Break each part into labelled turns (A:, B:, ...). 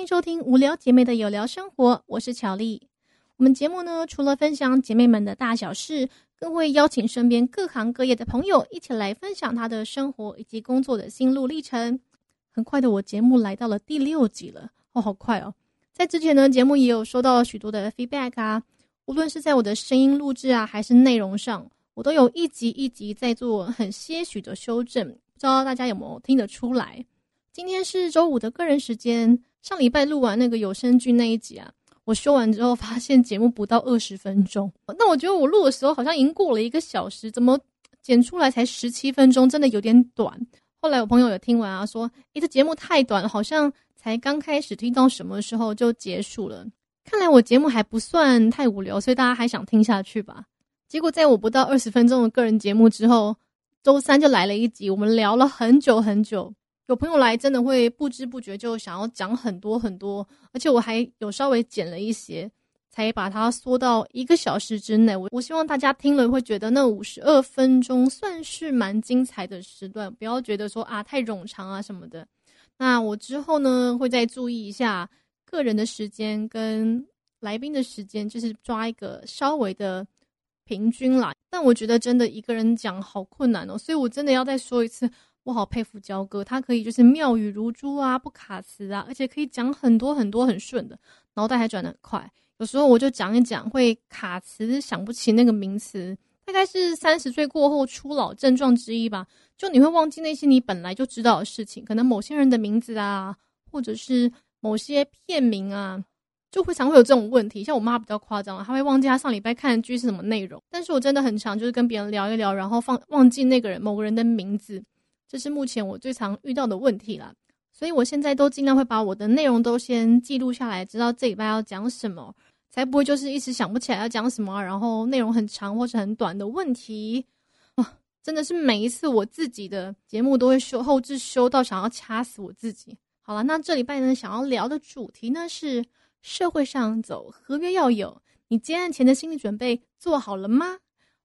A: 欢迎收听无聊姐妹的有聊生活，我是巧丽。我们节目呢，除了分享姐妹们的大小事，更会邀请身边各行各业的朋友一起来分享她的生活以及工作的心路历程。很快的，我节目来到了第六集了，哦，好快哦！在之前呢，节目也有收到许多的 feedback 啊，无论是在我的声音录制啊，还是内容上，我都有一集一集在做很些许的修正，不知道大家有没有听得出来？今天是周五的个人时间。上礼拜录完那个有声剧那一集啊，我修完之后发现节目不到二十分钟。那我觉得我录的时候好像已经过了一个小时，怎么剪出来才十七分钟？真的有点短。后来我朋友有听完啊，说：“诶，这节目太短了，好像才刚开始听到什么时候就结束了。”看来我节目还不算太无聊，所以大家还想听下去吧。结果在我不到二十分钟的个人节目之后，周三就来了一集，我们聊了很久很久。有朋友来，真的会不知不觉就想要讲很多很多，而且我还有稍微剪了一些，才把它缩到一个小时之内。我我希望大家听了会觉得那五十二分钟算是蛮精彩的时段，不要觉得说啊太冗长啊什么的。那我之后呢会再注意一下个人的时间跟来宾的时间，就是抓一个稍微的平均啦。但我觉得真的一个人讲好困难哦，所以我真的要再说一次。我好佩服焦哥，他可以就是妙语如珠啊，不卡词啊，而且可以讲很多很多很顺的，脑袋还转得很快。有时候我就讲一讲会卡词，想不起那个名词，大概是三十岁过后初老症状之一吧。就你会忘记那些你本来就知道的事情，可能某些人的名字啊，或者是某些片名啊，就会常会有这种问题。像我妈比较夸张，她会忘记她上礼拜看的剧是什么内容。但是我真的很常就是跟别人聊一聊，然后放忘记那个人某个人的名字。这是目前我最常遇到的问题了，所以我现在都尽量会把我的内容都先记录下来，知道这礼拜要讲什么，才不会就是一时想不起来要讲什么，然后内容很长或是很短的问题。啊，真的是每一次我自己的节目都会修后置修到想要掐死我自己。好了，那这礼拜呢，想要聊的主题呢是社会上走合约要有，你接案前的心理准备做好了吗？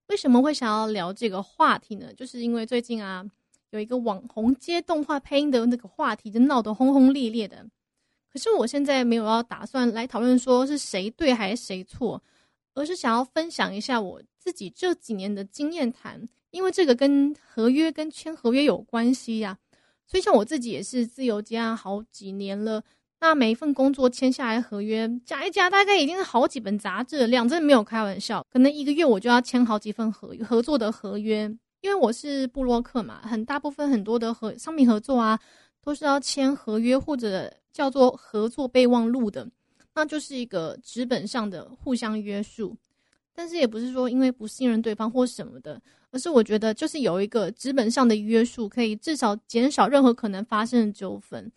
A: 为什么会想要聊这个话题呢？就是因为最近啊。有一个网红接动画配音的那个话题，就闹得轰轰烈烈的。可是我现在没有要打算来讨论说是谁对还是谁错，而是想要分享一下我自己这几年的经验谈，因为这个跟合约跟签合约有关系呀。所以像我自己也是自由接案好几年了，那每一份工作签下来合约加一加，大概已经是好几本杂志的量，真没有开玩笑。可能一个月我就要签好几份合合作的合约。因为我是布洛克嘛，很大部分很多的合商品合作啊，都是要签合约或者叫做合作备忘录的，那就是一个纸本上的互相约束。但是也不是说因为不信任对方或什么的，而是我觉得就是有一个纸本上的约束，可以至少减少任何可能发生的纠纷。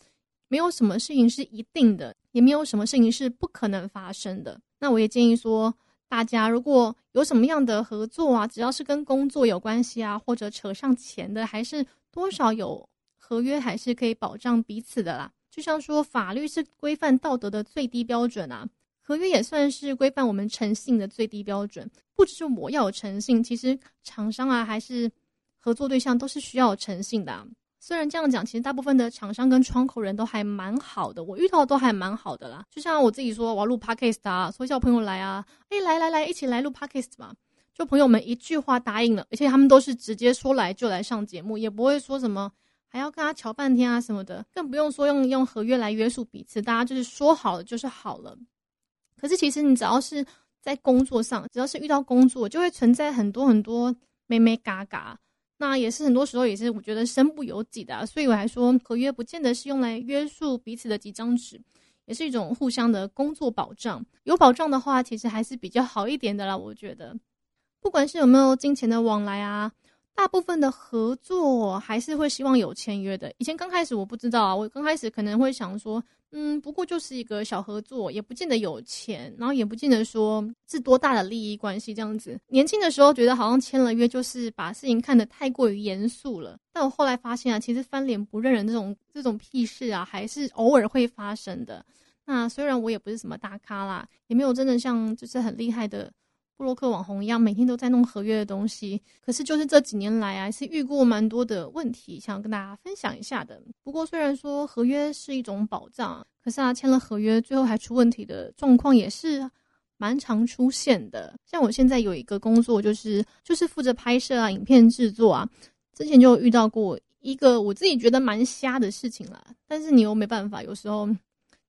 A: 没有什么事情是一定的，也没有什么事情是不可能发生的。那我也建议说。大家如果有什么样的合作啊，只要是跟工作有关系啊，或者扯上钱的，还是多少有合约，还是可以保障彼此的啦。就像说，法律是规范道德的最低标准啊，合约也算是规范我们诚信的最低标准。不只是我要有诚信，其实厂商啊，还是合作对象都是需要诚信的。虽然这样讲，其实大部分的厂商跟窗口人都还蛮好的，我遇到的都还蛮好的啦。就像我自己说，我要录 podcast 啊，说叫朋友来啊，哎，来来来，一起来录 podcast 吧。就朋友们一句话答应了，而且他们都是直接说来就来上节目，也不会说什么还要跟他瞧半天啊什么的，更不用说用用合约来约束彼此，大家就是说好了就是好了。可是其实你只要是在工作上，只要是遇到工作，就会存在很多很多咩咩嘎嘎。那也是很多时候也是我觉得身不由己的，所以我还说合约不见得是用来约束彼此的几张纸，也是一种互相的工作保障。有保障的话，其实还是比较好一点的啦。我觉得，不管是有没有金钱的往来啊。大部分的合作还是会希望有签约的。以前刚开始我不知道啊，我刚开始可能会想说，嗯，不过就是一个小合作，也不见得有钱，然后也不见得说是多大的利益关系这样子。年轻的时候觉得好像签了约就是把事情看得太过于严肃了，但我后来发现啊，其实翻脸不认人这种这种屁事啊，还是偶尔会发生的。那虽然我也不是什么大咖啦，也没有真的像就是很厉害的。布洛克网红一样，每天都在弄合约的东西。可是就是这几年来啊，是遇过蛮多的问题，想要跟大家分享一下的。不过虽然说合约是一种保障，可是啊，签了合约最后还出问题的状况也是蛮常出现的。像我现在有一个工作，就是就是负责拍摄啊、影片制作啊，之前就遇到过一个我自己觉得蛮瞎的事情啦。但是你又没办法，有时候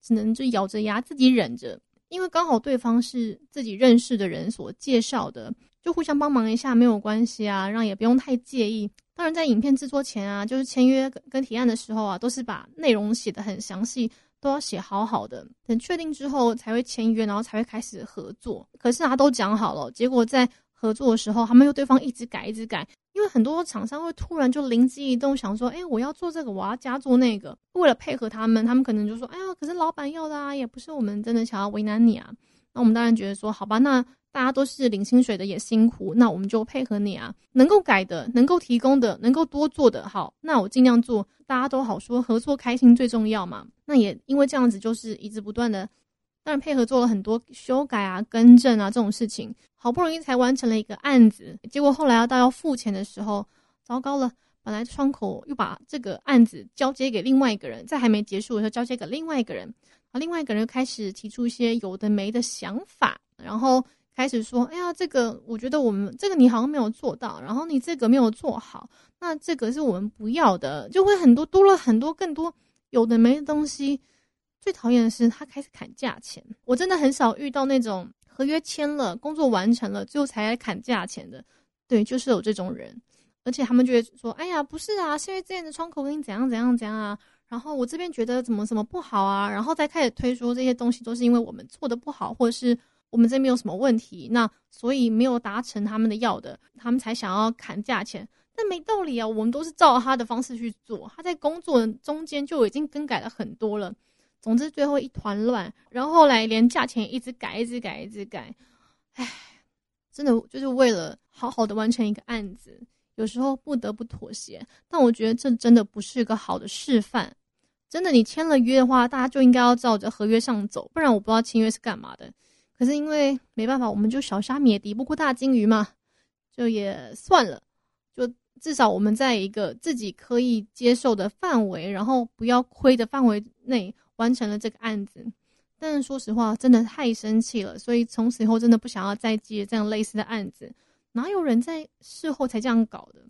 A: 只能就咬着牙自己忍着。因为刚好对方是自己认识的人所介绍的，就互相帮忙一下没有关系啊，让也不用太介意。当然，在影片制作前啊，就是签约跟提案的时候啊，都是把内容写得很详细，都要写好好的。等确定之后才会签约，然后才会开始合作。可是啊，都讲好了，结果在合作的时候，他们又对方一直改，一直改。因为很多厂商会突然就灵机一动，想说：“哎，我要做这个，我要加做那个。”为了配合他们，他们可能就说：“哎呀，可是老板要的啊，也不是我们真的想要为难你啊。”那我们当然觉得说：“好吧，那大家都是领薪水的，也辛苦，那我们就配合你啊。能够改的，能够提供的，能够多做的，好，那我尽量做。大家都好说，合作开心最重要嘛。那也因为这样子，就是一直不断的。”当然配合做了很多修改啊、更正啊这种事情，好不容易才完成了一个案子。结果后来要到要付钱的时候，糟糕了！本来窗口又把这个案子交接给另外一个人，在还没结束的时候交接给另外一个人，啊，另外一个人又开始提出一些有的没的想法，然后开始说：“哎呀，这个我觉得我们这个你好像没有做到，然后你这个没有做好，那这个是我们不要的。”就会很多多了很多更多有的没的东西。最讨厌的是他开始砍价钱，我真的很少遇到那种合约签了、工作完成了最后才来砍价钱的。对，就是有这种人，而且他们就会说：“哎呀，不是啊，是因为这样的窗口给你怎样怎样怎样啊。”然后我这边觉得怎么怎么不好啊，然后再开始推说这些东西都是因为我们做的不好，或者是我们这边有什么问题，那所以没有达成他们的要的，他们才想要砍价钱。但没道理啊，我们都是照他的方式去做，他在工作中间就已经更改了很多了。总之，最后一团乱，然后后来连价钱一直改，一直改，一直改，唉，真的就是为了好好的完成一个案子，有时候不得不妥协。但我觉得这真的不是个好的示范。真的，你签了约的话，大家就应该要照着合约上走，不然我不知道签约是干嘛的。可是因为没办法，我们就小虾米也敌不过大金鱼嘛，就也算了，就至少我们在一个自己可以接受的范围，然后不要亏的范围内。完成了这个案子，但是说实话，真的太生气了，所以从此以后真的不想要再接这样类似的案子。哪有人在事后才这样搞的？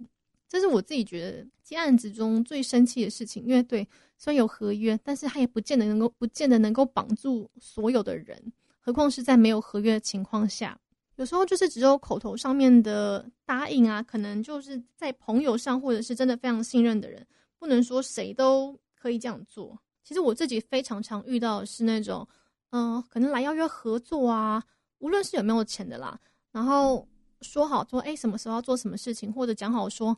A: 这是我自己觉得接案子中最生气的事情。因为对，虽然有合约，但是他也不见得能够，不见得能够绑住所有的人，何况是在没有合约的情况下。有时候就是只有口头上面的答应啊，可能就是在朋友上，或者是真的非常信任的人，不能说谁都可以这样做。其实我自己非常常遇到是那种，嗯，可能来邀约合作啊，无论是有没有钱的啦，然后说好说，哎，什么时候要做什么事情，或者讲好说，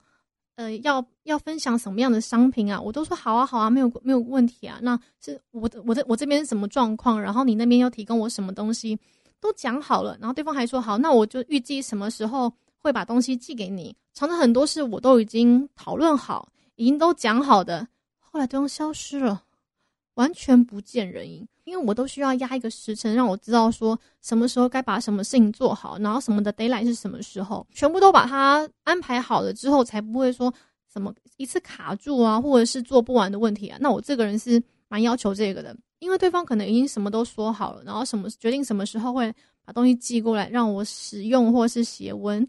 A: 呃，要要分享什么样的商品啊，我都说好啊，好啊，没有没有问题啊。那是我的我的我这边是什么状况，然后你那边要提供我什么东西，都讲好了，然后对方还说好，那我就预计什么时候会把东西寄给你。常常很多事我都已经讨论好，已经都讲好的，后来对方消失了。完全不见人影，因为我都需要压一个时辰，让我知道说什么时候该把什么事情做好，然后什么的 d a y l i g h t 是什么时候，全部都把它安排好了之后，才不会说什么一次卡住啊，或者是做不完的问题啊。那我这个人是蛮要求这个的，因为对方可能已经什么都说好了，然后什么决定什么时候会把东西寄过来让我使用或者是写文，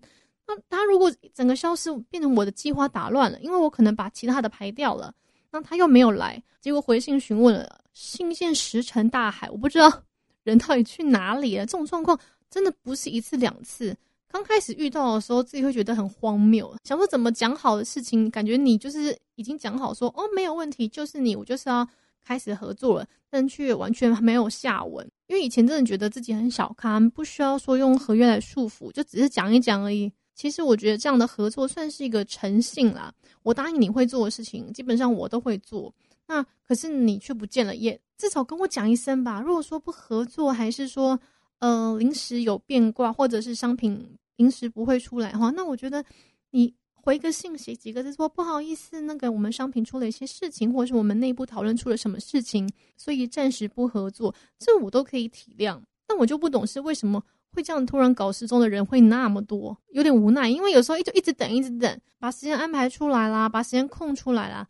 A: 那他如果整个消失，变成我的计划打乱了，因为我可能把其他的排掉了。那他又没有来，结果回信询问了，信件石沉大海，我不知道人到底去哪里了。这种状况真的不是一次两次，刚开始遇到的时候，自己会觉得很荒谬，想说怎么讲好的事情，感觉你就是已经讲好说哦没有问题，就是你，我就是要开始合作了，但却完全没有下文。因为以前真的觉得自己很小看，不需要说用合约来束缚，就只是讲一讲而已。其实我觉得这样的合作算是一个诚信啦。我答应你会做的事情，基本上我都会做。那可是你却不见了，也至少跟我讲一声吧。如果说不合作，还是说，呃，临时有变卦，或者是商品临时不会出来的话，那我觉得你回个信息几个字说不好意思，那个我们商品出了一些事情，或者是我们内部讨论出了什么事情，所以暂时不合作，这我都可以体谅。但我就不懂是为什么。会这样突然搞失踪的人会那么多，有点无奈。因为有时候一就一直等，一直等，把时间安排出来啦，把时间空出来啦，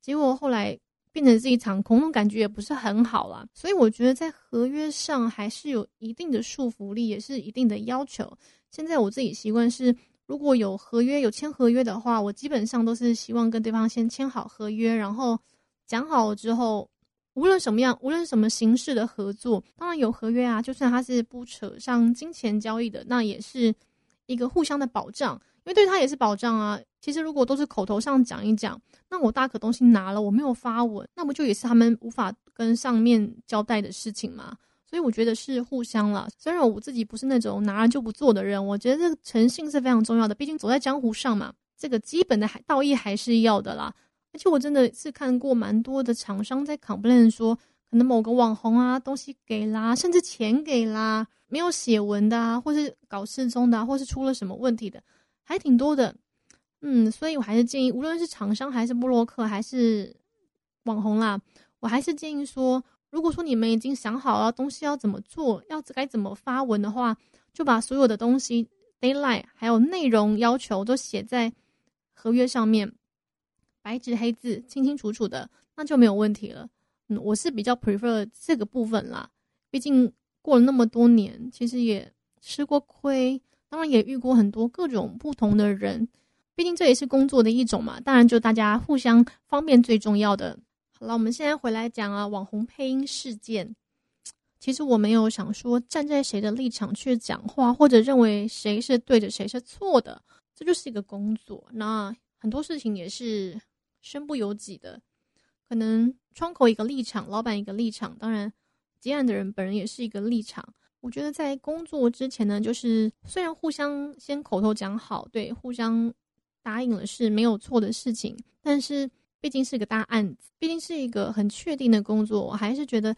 A: 结果后来变成是一场空，那种感觉也不是很好啦。所以我觉得在合约上还是有一定的束缚力，也是一定的要求。现在我自己习惯是。如果有合约有签合约的话，我基本上都是希望跟对方先签好合约，然后讲好之后，无论什么样，无论什么形式的合作，当然有合约啊，就算他是不扯上金钱交易的，那也是一个互相的保障，因为对他也是保障啊。其实如果都是口头上讲一讲，那我大可东西拿了，我没有发文，那不就也是他们无法跟上面交代的事情吗？所以我觉得是互相了。虽然我自己不是那种拿了就不做的人，我觉得这个诚信是非常重要的。毕竟走在江湖上嘛，这个基本的还道义还是要的啦。而且我真的是看过蛮多的厂商在 complain 说，可能某个网红啊东西给啦，甚至钱给啦，没有写文的啊，或是搞失踪的，或是出了什么问题的，还挺多的。嗯，所以我还是建议，无论是厂商还是布洛克还是网红啦，我还是建议说。如果说你们已经想好了东西要怎么做，要该怎么发文的话，就把所有的东西 d a y l i g h t 还有内容要求都写在合约上面，白纸黑字，清清楚楚的，那就没有问题了。嗯，我是比较 prefer 这个部分啦，毕竟过了那么多年，其实也吃过亏，当然也遇过很多各种不同的人，毕竟这也是工作的一种嘛。当然，就大家互相方便最重要的。好了，我们现在回来讲啊，网红配音事件。其实我没有想说站在谁的立场去讲话，或者认为谁是对的，谁是错的。这就是一个工作，那很多事情也是身不由己的。可能窗口一个立场，老板一个立场，当然接案的人本人也是一个立场。我觉得在工作之前呢，就是虽然互相先口头讲好，对，互相答应了是没有错的事情，但是。毕竟是个大案子，毕竟是一个很确定的工作，我还是觉得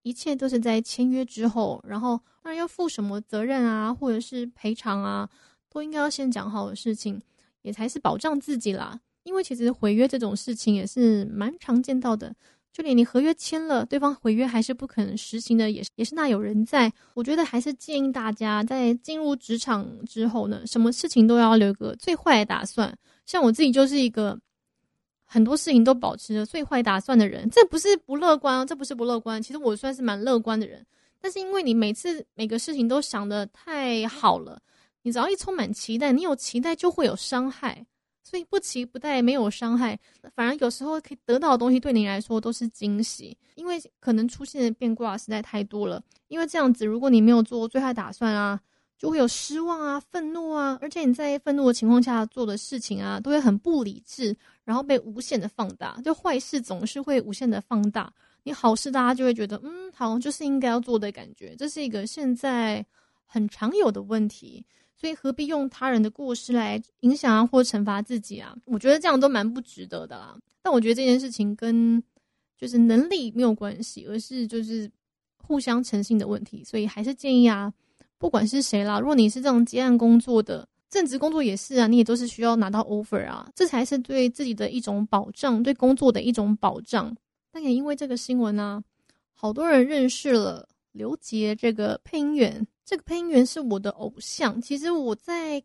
A: 一切都是在签约之后，然后当然要负什么责任啊，或者是赔偿啊，都应该要先讲好的事情，也才是保障自己啦。因为其实毁约这种事情也是蛮常见到的，就连你合约签了，对方毁约还是不肯实行的，也是也是那有人在。我觉得还是建议大家在进入职场之后呢，什么事情都要留个最坏的打算。像我自己就是一个。很多事情都保持着最坏打算的人，这不是不乐观，这不是不乐观。其实我算是蛮乐观的人，但是因为你每次每个事情都想的太好了，你只要一充满期待，你有期待就会有伤害，所以不期不待没有伤害，反而有时候可以得到的东西对你来说都是惊喜，因为可能出现的变卦实在太多了。因为这样子，如果你没有做最坏打算啊。就会有失望啊、愤怒啊，而且你在愤怒的情况下做的事情啊，都会很不理智，然后被无限的放大。就坏事总是会无限的放大，你好事大家就会觉得，嗯，好像，就是应该要做的感觉。这是一个现在很常有的问题，所以何必用他人的过失来影响啊，或惩罚自己啊？我觉得这样都蛮不值得的啦。但我觉得这件事情跟就是能力没有关系，而是就是互相诚信的问题，所以还是建议啊。不管是谁啦，如果你是这种接案工作的，正职工作也是啊，你也都是需要拿到 offer 啊，这才是对自己的一种保障，对工作的一种保障。但也因为这个新闻呢，好多人认识了刘杰这个配音员。这个配音员是我的偶像。其实我在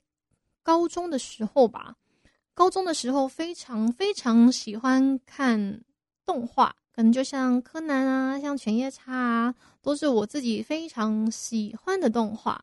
A: 高中的时候吧，高中的时候非常非常喜欢看动画。可能就像柯南啊，像犬夜叉啊，都是我自己非常喜欢的动画。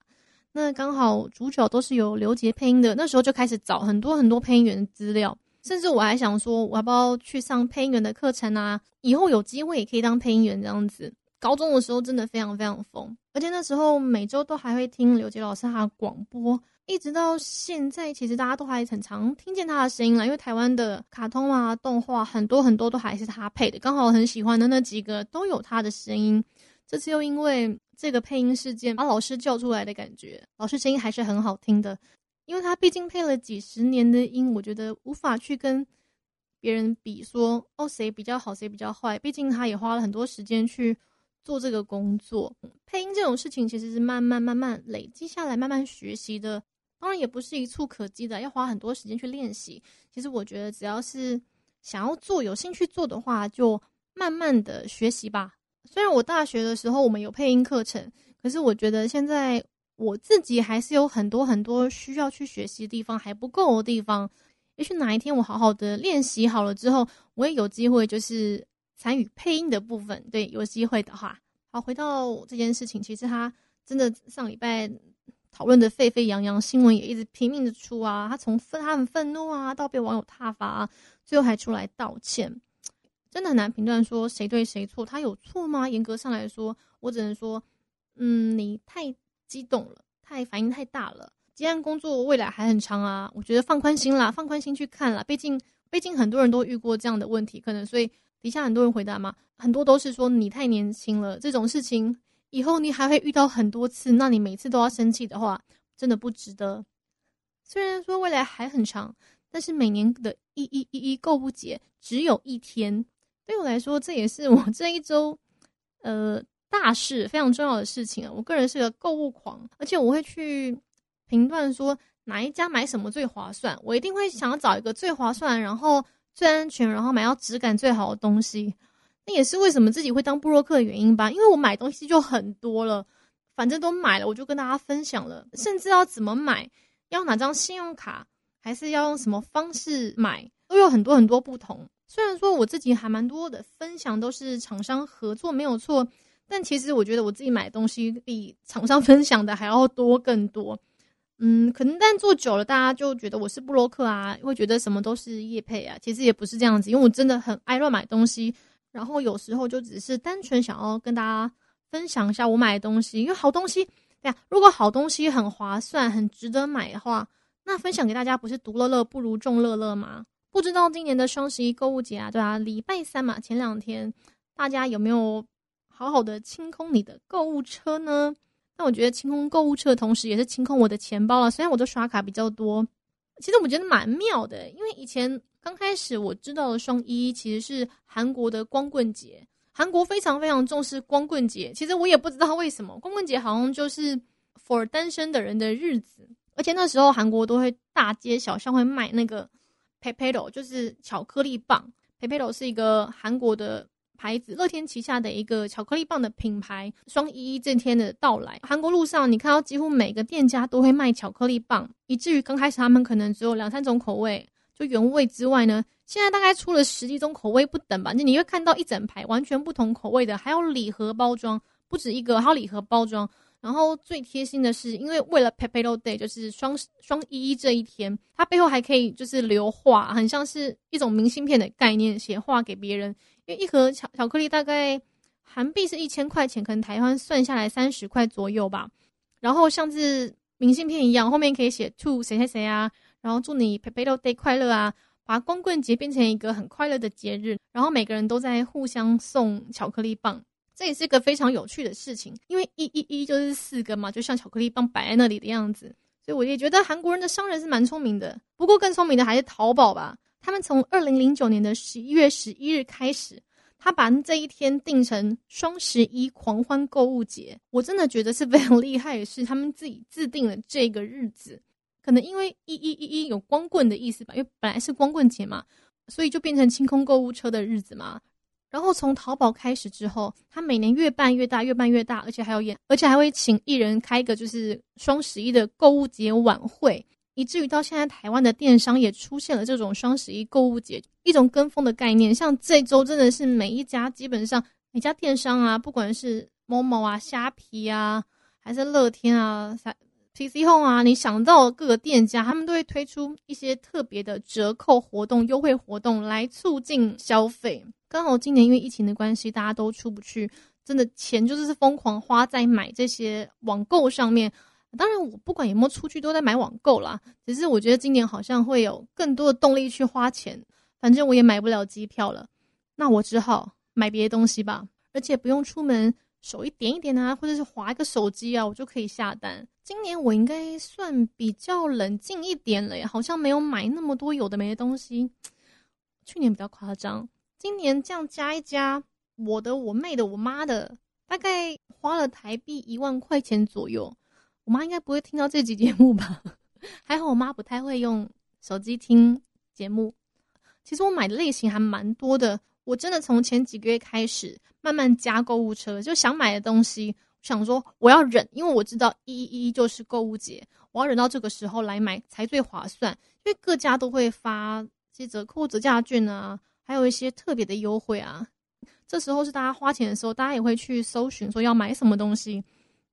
A: 那刚好主角都是有刘杰配音的，那时候就开始找很多很多配音员的资料，甚至我还想说，我要不要去上配音员的课程啊？以后有机会也可以当配音员这样子。高中的时候真的非常非常疯，而且那时候每周都还会听刘杰老师他的广播。一直到现在，其实大家都还很常听见他的声音了，因为台湾的卡通啊、动画很多很多都还是他配的。刚好很喜欢的那几个都有他的声音。这次又因为这个配音事件把老师叫出来的感觉，老师声音还是很好听的，因为他毕竟配了几十年的音，我觉得无法去跟别人比说哦谁比较好谁比较坏，毕竟他也花了很多时间去做这个工作。配音这种事情其实是慢慢慢慢累积下来，慢慢学习的。当然也不是一触可及的，要花很多时间去练习。其实我觉得，只要是想要做、有兴趣做的话，就慢慢的学习吧。虽然我大学的时候我们有配音课程，可是我觉得现在我自己还是有很多很多需要去学习的地方，还不够的地方。也许哪一天我好好的练习好了之后，我也有机会就是参与配音的部分。对，有机会的话，好，回到这件事情，其实他真的上礼拜讨论的沸沸扬扬，新闻也一直拼命的出啊。他从愤他很愤怒啊，到被网友挞伐，最后还出来道歉，真的很难评断说谁对谁错。他有错吗？严格上来说，我只能说，嗯，你太激动了，太反应太大了。既然工作未来还很长啊，我觉得放宽心啦，放宽心去看啦。毕竟，毕竟很多人都遇过这样的问题，可能所以底下很多人回答嘛，很多都是说你太年轻了，这种事情以后你还会遇到很多次，那你每次都要生气的话，真的不值得。虽然说未来还很长，但是每年的一一一一购物节只有一天，对我来说这也是我这一周呃大事非常重要的事情啊。我个人是个购物狂，而且我会去。评断说哪一家买什么最划算，我一定会想要找一个最划算，然后最安全，然后买到质感最好的东西。那也是为什么自己会当布洛克的原因吧？因为我买东西就很多了，反正都买了，我就跟大家分享了。甚至要怎么买，要哪张信用卡，还是要用什么方式买，都有很多很多不同。虽然说我自己还蛮多的分享都是厂商合作没有错，但其实我觉得我自己买东西比厂商分享的还要多更多。嗯，可能但做久了，大家就觉得我是布洛克啊，会觉得什么都是叶配啊。其实也不是这样子，因为我真的很爱乱买东西，然后有时候就只是单纯想要跟大家分享一下我买的东西，因为好东西，对呀，如果好东西很划算、很值得买的话，那分享给大家不是独乐乐不如众乐乐吗？不知道今年的双十一购物节啊，对啊，礼拜三嘛，前两天大家有没有好好的清空你的购物车呢？那我觉得清空购物车的同时，也是清空我的钱包了。虽然我都刷卡比较多，其实我觉得蛮妙的。因为以前刚开始我知道的双一其实是韩国的光棍节，韩国非常非常重视光棍节。其实我也不知道为什么，光棍节好像就是 for 单身的人的日子。而且那时候韩国都会大街小巷会卖那个 p e p e t o 就是巧克力棒。p e p e t o 是一个韩国的。牌子乐天旗下的一个巧克力棒的品牌，双一一这天的到来，韩国路上你看到几乎每个店家都会卖巧克力棒，以至于刚开始他们可能只有两三种口味，就原味之外呢，现在大概出了十几种口味不等吧。就你会看到一整排完全不同口味的，还有礼盒包装，不止一个，还有礼盒包装。然后最贴心的是，因为为了 p e p e t o Day，就是双双一一这一天，它背后还可以就是留画，很像是一种明信片的概念，写画给别人。因为一盒巧巧克力大概韩币是一千块钱，可能台湾算下来三十块左右吧。然后像是明信片一样，后面可以写 to 谁谁谁啊，然后祝你 p e p e t o Day 快乐啊，把光棍节变成一个很快乐的节日。然后每个人都在互相送巧克力棒，这也是一个非常有趣的事情。因为一一一就是四个嘛，就像巧克力棒摆在那里的样子，所以我也觉得韩国人的商人是蛮聪明的。不过更聪明的还是淘宝吧。他们从二零零九年的十一月十一日开始，他把这一天定成双十一狂欢购物节。我真的觉得是非常厉害是，他们自己制定了这个日子。可能因为一一一一有光棍的意思吧，因为本来是光棍节嘛，所以就变成清空购物车的日子嘛。然后从淘宝开始之后，他每年越办越大，越办越大，而且还有演，而且还会请艺人开一个就是双十一的购物节晚会。以至于到现在，台湾的电商也出现了这种双十一购物节一种跟风的概念。像这周真的是每一家基本上每家电商啊，不管是某某啊、虾皮啊，还是乐天啊、PC Home 啊，你想到各个店家，他们都会推出一些特别的折扣活动、优惠活动来促进消费。刚好今年因为疫情的关系，大家都出不去，真的钱就是疯狂花在买这些网购上面。当然，我不管有没有出去，都在买网购啦。只是我觉得今年好像会有更多的动力去花钱。反正我也买不了机票了，那我只好买别的东西吧。而且不用出门，手一点一点啊，或者是划一个手机啊，我就可以下单。今年我应该算比较冷静一点了，好像没有买那么多有的没的东西。去年比较夸张，今年这样加一加，我的、我妹的、我妈的，大概花了台币一万块钱左右。我妈应该不会听到这集节目吧？还好我妈不太会用手机听节目。其实我买的类型还蛮多的，我真的从前几个月开始慢慢加购物车，就想买的东西想说我要忍，因为我知道一一就是购物节，我要忍到这个时候来买才最划算。因为各家都会发些折扣、折价券啊，还有一些特别的优惠啊。这时候是大家花钱的时候，大家也会去搜寻说要买什么东西。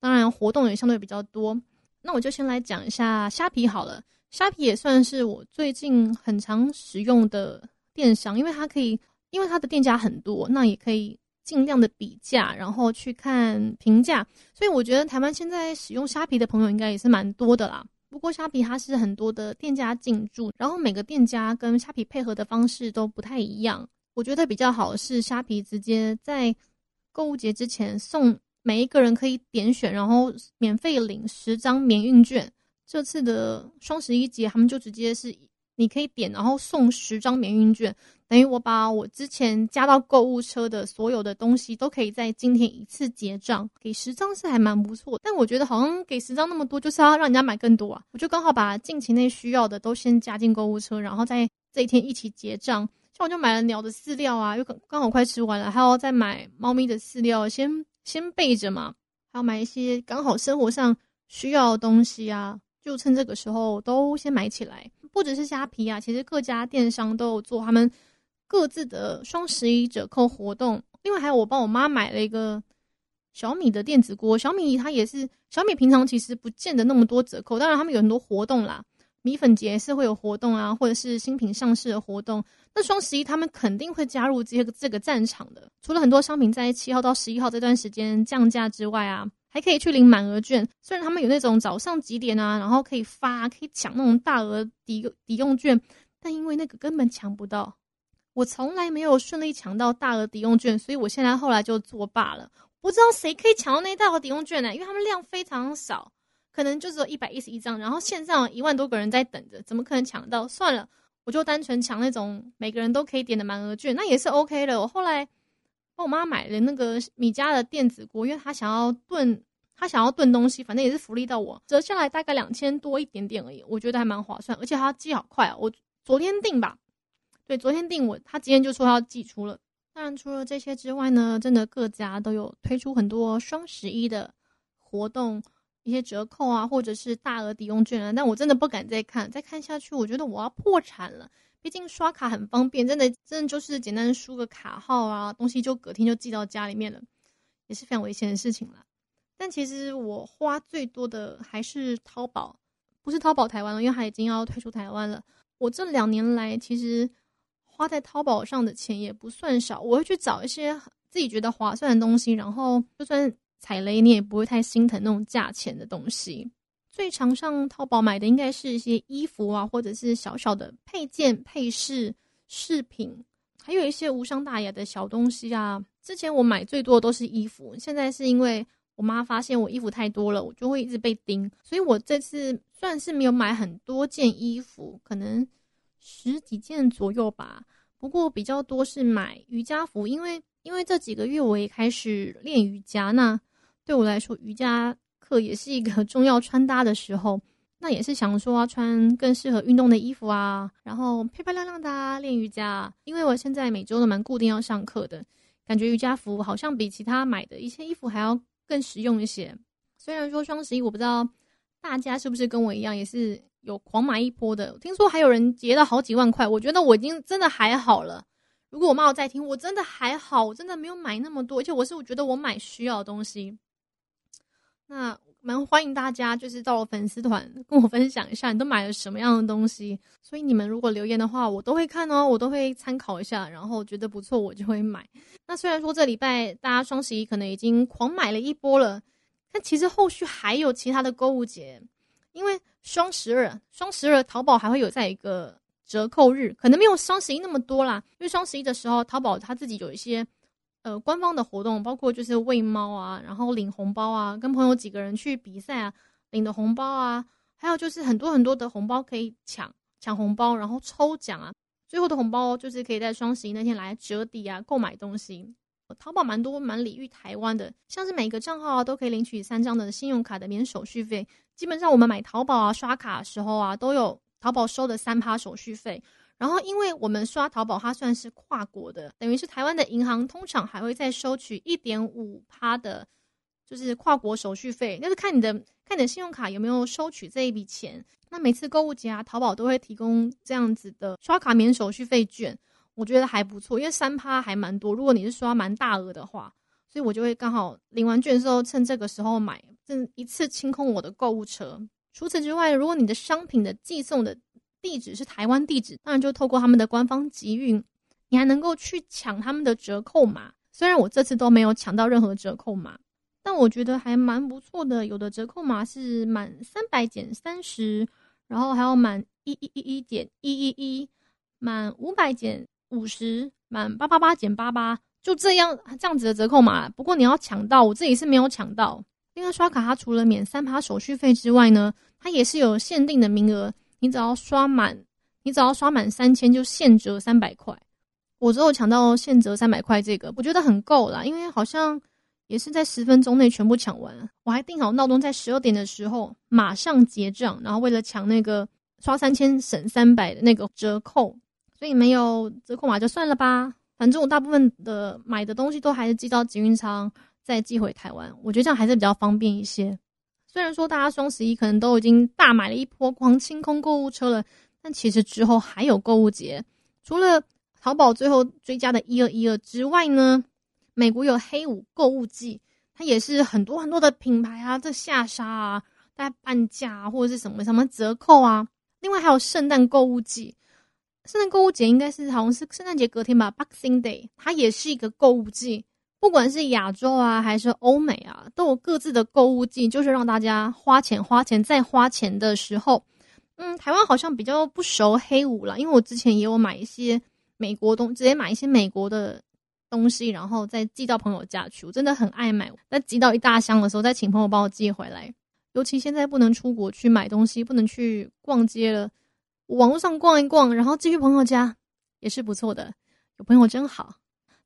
A: 当然活动也相对比较多。那我就先来讲一下虾皮好了。虾皮也算是我最近很常使用的电商，因为它可以，因为它的店家很多，那也可以尽量的比价，然后去看评价。所以我觉得台湾现在使用虾皮的朋友应该也是蛮多的啦。不过虾皮它是很多的店家进驻，然后每个店家跟虾皮配合的方式都不太一样。我觉得比较好是虾皮直接在购物节之前送每一个人可以点选，然后免费领十张免运券。这次的双十一节，他们就直接是你可以点，然后送十张免运券，等于我把我之前加到购物车的所有的东西，都可以在今天一次结账。给十张是还蛮不错，但我觉得好像给十张那么多，就是要让人家买更多啊。我就刚好把近期内需要的都先加进购物车，然后在这一天一起结账。像我就买了鸟的饲料啊，又刚刚好快吃完了，还要再买猫咪的饲料，先先备着嘛。还要买一些刚好生活上需要的东西啊。就趁这个时候都先买起来，不只是虾皮啊，其实各家电商都有做他们各自的双十一折扣活动。另外还有我帮我妈买了一个小米的电子锅，小米它也是小米平常其实不见得那么多折扣，当然他们有很多活动啦，米粉节是会有活动啊，或者是新品上市的活动。那双十一他们肯定会加入这个这个战场的，除了很多商品在七号到十一号这段时间降价之外啊。还可以去领满额券，虽然他们有那种早上几点啊，然后可以发，可以抢那种大额抵抵用券，但因为那个根本抢不到，我从来没有顺利抢到大额抵用券，所以我现在后来就作罢了。不知道谁可以抢到那大额抵用券呢？因为他们量非常少，可能就只有一百一十一张，然后线上一万多个人在等着，怎么可能抢到？算了，我就单纯抢那种每个人都可以点的满额券，那也是 OK 的。我后来。帮我妈买了那个米家的电子锅，因为她想要炖，她想要炖东西，反正也是福利到我，折下来大概两千多一点点而已，我觉得还蛮划算，而且它寄好快啊！我昨天订吧，对，昨天订我，他今天就说要寄出了。当然，除了这些之外呢，真的各家都有推出很多双十一的活动，一些折扣啊，或者是大额抵用券啊，但我真的不敢再看，再看下去，我觉得我要破产了。毕竟刷卡很方便，真的真的就是简单输个卡号啊，东西就隔天就寄到家里面了，也是非常危险的事情啦。但其实我花最多的还是淘宝，不是淘宝台湾了，因为它已经要退出台湾了。我这两年来其实花在淘宝上的钱也不算少，我会去找一些自己觉得划算的东西，然后就算踩雷你也不会太心疼那种价钱的东西。最常上淘宝买的应该是一些衣服啊，或者是小小的配件、配饰、饰品，还有一些无伤大雅的小东西啊。之前我买最多的都是衣服，现在是因为我妈发现我衣服太多了，我就会一直被盯，所以我这次算是没有买很多件衣服，可能十几件左右吧。不过比较多是买瑜伽服，因为因为这几个月我也开始练瑜伽，那对我来说瑜伽。课也是一个 重要穿搭的时候，那也是想说要穿更适合运动的衣服啊，然后漂漂亮亮的练瑜伽。因为我现在每周都蛮固定要上课的，感觉瑜伽服好像比其他买的一些衣服还要更实用一些。虽然说双十一，我不知道大家是不是跟我一样，也是有狂买一波的。听说还有人结了好几万块，我觉得我已经真的还好了。如果我妈有在听，我真的还好，我真的没有买那么多，而且我是我觉得我买需要的东西。那蛮欢迎大家，就是到我粉丝团跟我分享一下，你都买了什么样的东西。所以你们如果留言的话，我都会看哦，我都会参考一下，然后觉得不错，我就会买。那虽然说这礼拜大家双十一可能已经狂买了一波了，但其实后续还有其他的购物节，因为双十二，双十二淘宝还会有在一个折扣日，可能没有双十一那么多啦。因为双十一的时候，淘宝它自己有一些。呃，官方的活动包括就是喂猫啊，然后领红包啊，跟朋友几个人去比赛啊，领的红包啊，还有就是很多很多的红包可以抢抢红包，然后抽奖啊，最后的红包就是可以在双十一那天来折抵啊，购买东西。淘宝蛮多蛮礼遇台湾的，像是每个账号啊都可以领取三张的信用卡的免手续费，基本上我们买淘宝啊刷卡的时候啊都有淘宝收的三趴手续费。然后，因为我们刷淘宝，它算是跨国的，等于是台湾的银行通常还会再收取一点五趴的就是跨国手续费，那是看你的看你的信用卡有没有收取这一笔钱。那每次购物节啊，淘宝都会提供这样子的刷卡免手续费券，我觉得还不错，因为三趴还蛮多。如果你是刷蛮大额的话，所以我就会刚好领完券之后，趁这个时候买，这一次清空我的购物车。除此之外，如果你的商品的寄送的地址是台湾地址，当然就透过他们的官方集运，你还能够去抢他们的折扣码。虽然我这次都没有抢到任何折扣码。但我觉得还蛮不错的，有的折扣码是满三百减三十，然后还有满一一一一减一一一，满五百减五十，满八八八减八八，就这样这样子的折扣码。不过你要抢到，我自己是没有抢到。另外刷卡它除了免三趴手续费之外呢，它也是有限定的名额，你只要刷满，你只要刷满三千就现折三百块。我只有抢到现折三百块这个，我觉得很够了，因为好像。也是在十分钟内全部抢完，我还定好闹钟在十二点的时候马上结账，然后为了抢那个刷三千省三百的那个折扣，所以没有折扣码就算了吧。反正我大部分的买的东西都还是寄到集运仓再寄回台湾，我觉得这样还是比较方便一些。虽然说大家双十一可能都已经大买了一波狂清空购物车了，但其实之后还有购物节，除了淘宝最后追加的一二一二之外呢？美国有黑五购物季，它也是很多很多的品牌啊，这下杀啊，大概半价或者是什么什么折扣啊。另外还有圣诞购物季，圣诞购物节应该是好像是圣诞节隔天吧，Boxing Day，它也是一个购物季。不管是亚洲啊还是欧美啊，都有各自的购物季，就是让大家花钱花钱再花钱的时候。嗯，台湾好像比较不熟黑五了，因为我之前也有买一些美国东，直接买一些美国的。东西，然后再寄到朋友家去。我真的很爱买，那寄到一大箱的时候，再请朋友帮我寄回来。尤其现在不能出国去买东西，不能去逛街了，网络上逛一逛，然后寄去朋友家也是不错的。有朋友真好。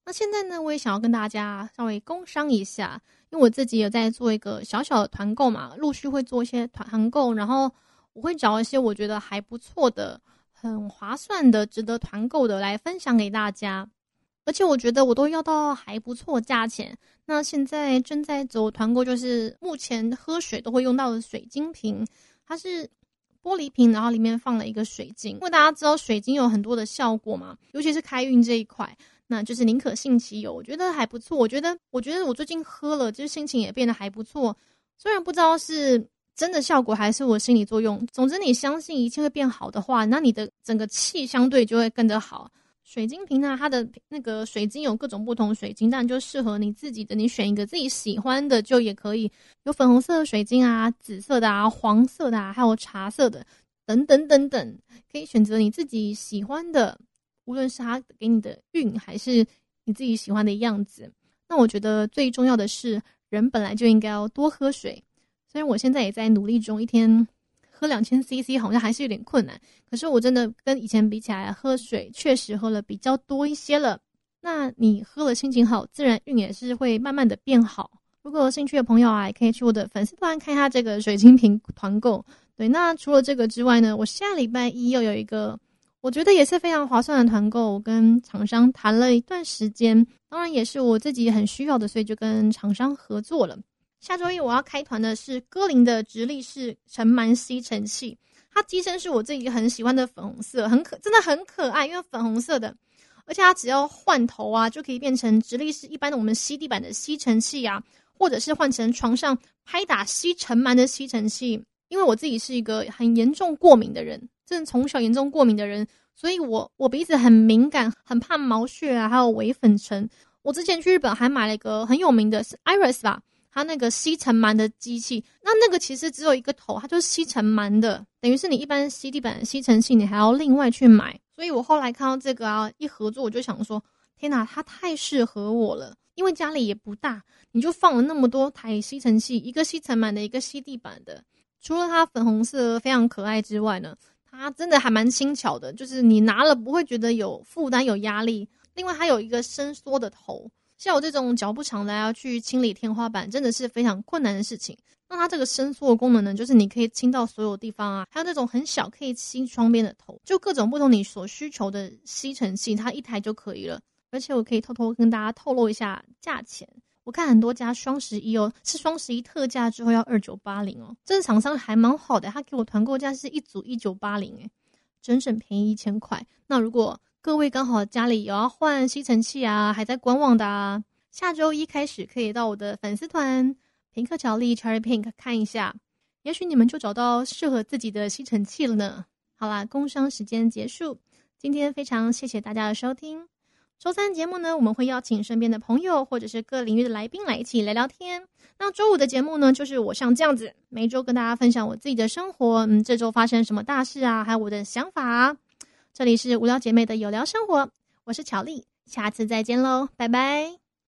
A: 那现在呢，我也想要跟大家稍微工商一下，因为我自己有在做一个小小的团购嘛，陆续会做一些团购，然后我会找一些我觉得还不错的、很划算的、值得团购的来分享给大家。而且我觉得我都要到还不错价钱。那现在正在走团购，就是目前喝水都会用到的水晶瓶，它是玻璃瓶，然后里面放了一个水晶。因为大家知道水晶有很多的效果嘛，尤其是开运这一块，那就是宁可信其有，我觉得还不错。我觉得，我觉得我最近喝了，就是心情也变得还不错。虽然不知道是真的效果还是我心理作用，总之你相信一切会变好的话，那你的整个气相对就会跟着好。水晶瓶呢，它的那个水晶有各种不同水晶，但就适合你自己的，你选一个自己喜欢的就也可以。有粉红色的水晶啊，紫色的啊，黄色的啊，还有茶色的，等等等等，可以选择你自己喜欢的，无论是它给你的运，还是你自己喜欢的样子。那我觉得最重要的是，人本来就应该要多喝水，虽然我现在也在努力中，一天。喝两千 CC 好像还是有点困难，可是我真的跟以前比起来，喝水确实喝了比较多一些了。那你喝了心情好，自然运也是会慢慢的变好。如果有兴趣的朋友啊，也可以去我的粉丝团看一下这个水晶瓶团购。对，那除了这个之外呢，我下礼拜一又有一个我觉得也是非常划算的团购，我跟厂商谈了一段时间，当然也是我自己很需要的，所以就跟厂商合作了。下周一我要开团的是歌林的直立式尘螨吸尘器，它机身是我自己很喜欢的粉红色，很可，真的很可爱，因为粉红色的，而且它只要换头啊，就可以变成直立式一般的我们吸地板的吸尘器啊，或者是换成床上拍打吸尘螨的吸尘器。因为我自己是一个很严重过敏的人，真的从小严重过敏的人，所以我我鼻子很敏感，很怕毛屑啊，还有微粉尘。我之前去日本还买了一个很有名的是 Iris 吧。它那个吸尘螨的机器，那那个其实只有一个头，它就是吸尘螨的，等于是你一般吸地板吸尘器，你还要另外去买。所以我后来看到这个啊，一合作我就想说，天哪，它太适合我了，因为家里也不大，你就放了那么多台吸尘器，一个吸尘螨的，一个吸地板的。除了它粉红色非常可爱之外呢，它真的还蛮轻巧的，就是你拿了不会觉得有负担、有压力。另外，它有一个伸缩的头。像我这种脚不长的要去清理天花板，真的是非常困难的事情。那它这个伸缩的功能呢，就是你可以清到所有地方啊，还有那种很小可以吸窗边的头，就各种不同你所需求的吸尘器，它一台就可以了。而且我可以偷偷跟大家透露一下价钱，我看很多家双十一哦，是双十一特价之后要二九八零哦，这个厂商还蛮好的，他给我团购价是一组一九八零，诶，整整便宜一千块。那如果各位刚好家里有要换吸尘器啊，还在观望的啊，下周一开始可以到我的粉丝团平克乔丽 Cherry Pink 看一下，也许你们就找到适合自己的吸尘器了呢。好啦，工商时间结束，今天非常谢谢大家的收听。周三节目呢，我们会邀请身边的朋友或者是各领域的来宾来一起聊聊天。那周五的节目呢，就是我像这样子，每周跟大家分享我自己的生活，嗯，这周发生什么大事啊，还有我的想法。这里是无聊姐妹的有聊生活，我是巧丽，下次再见喽，拜拜。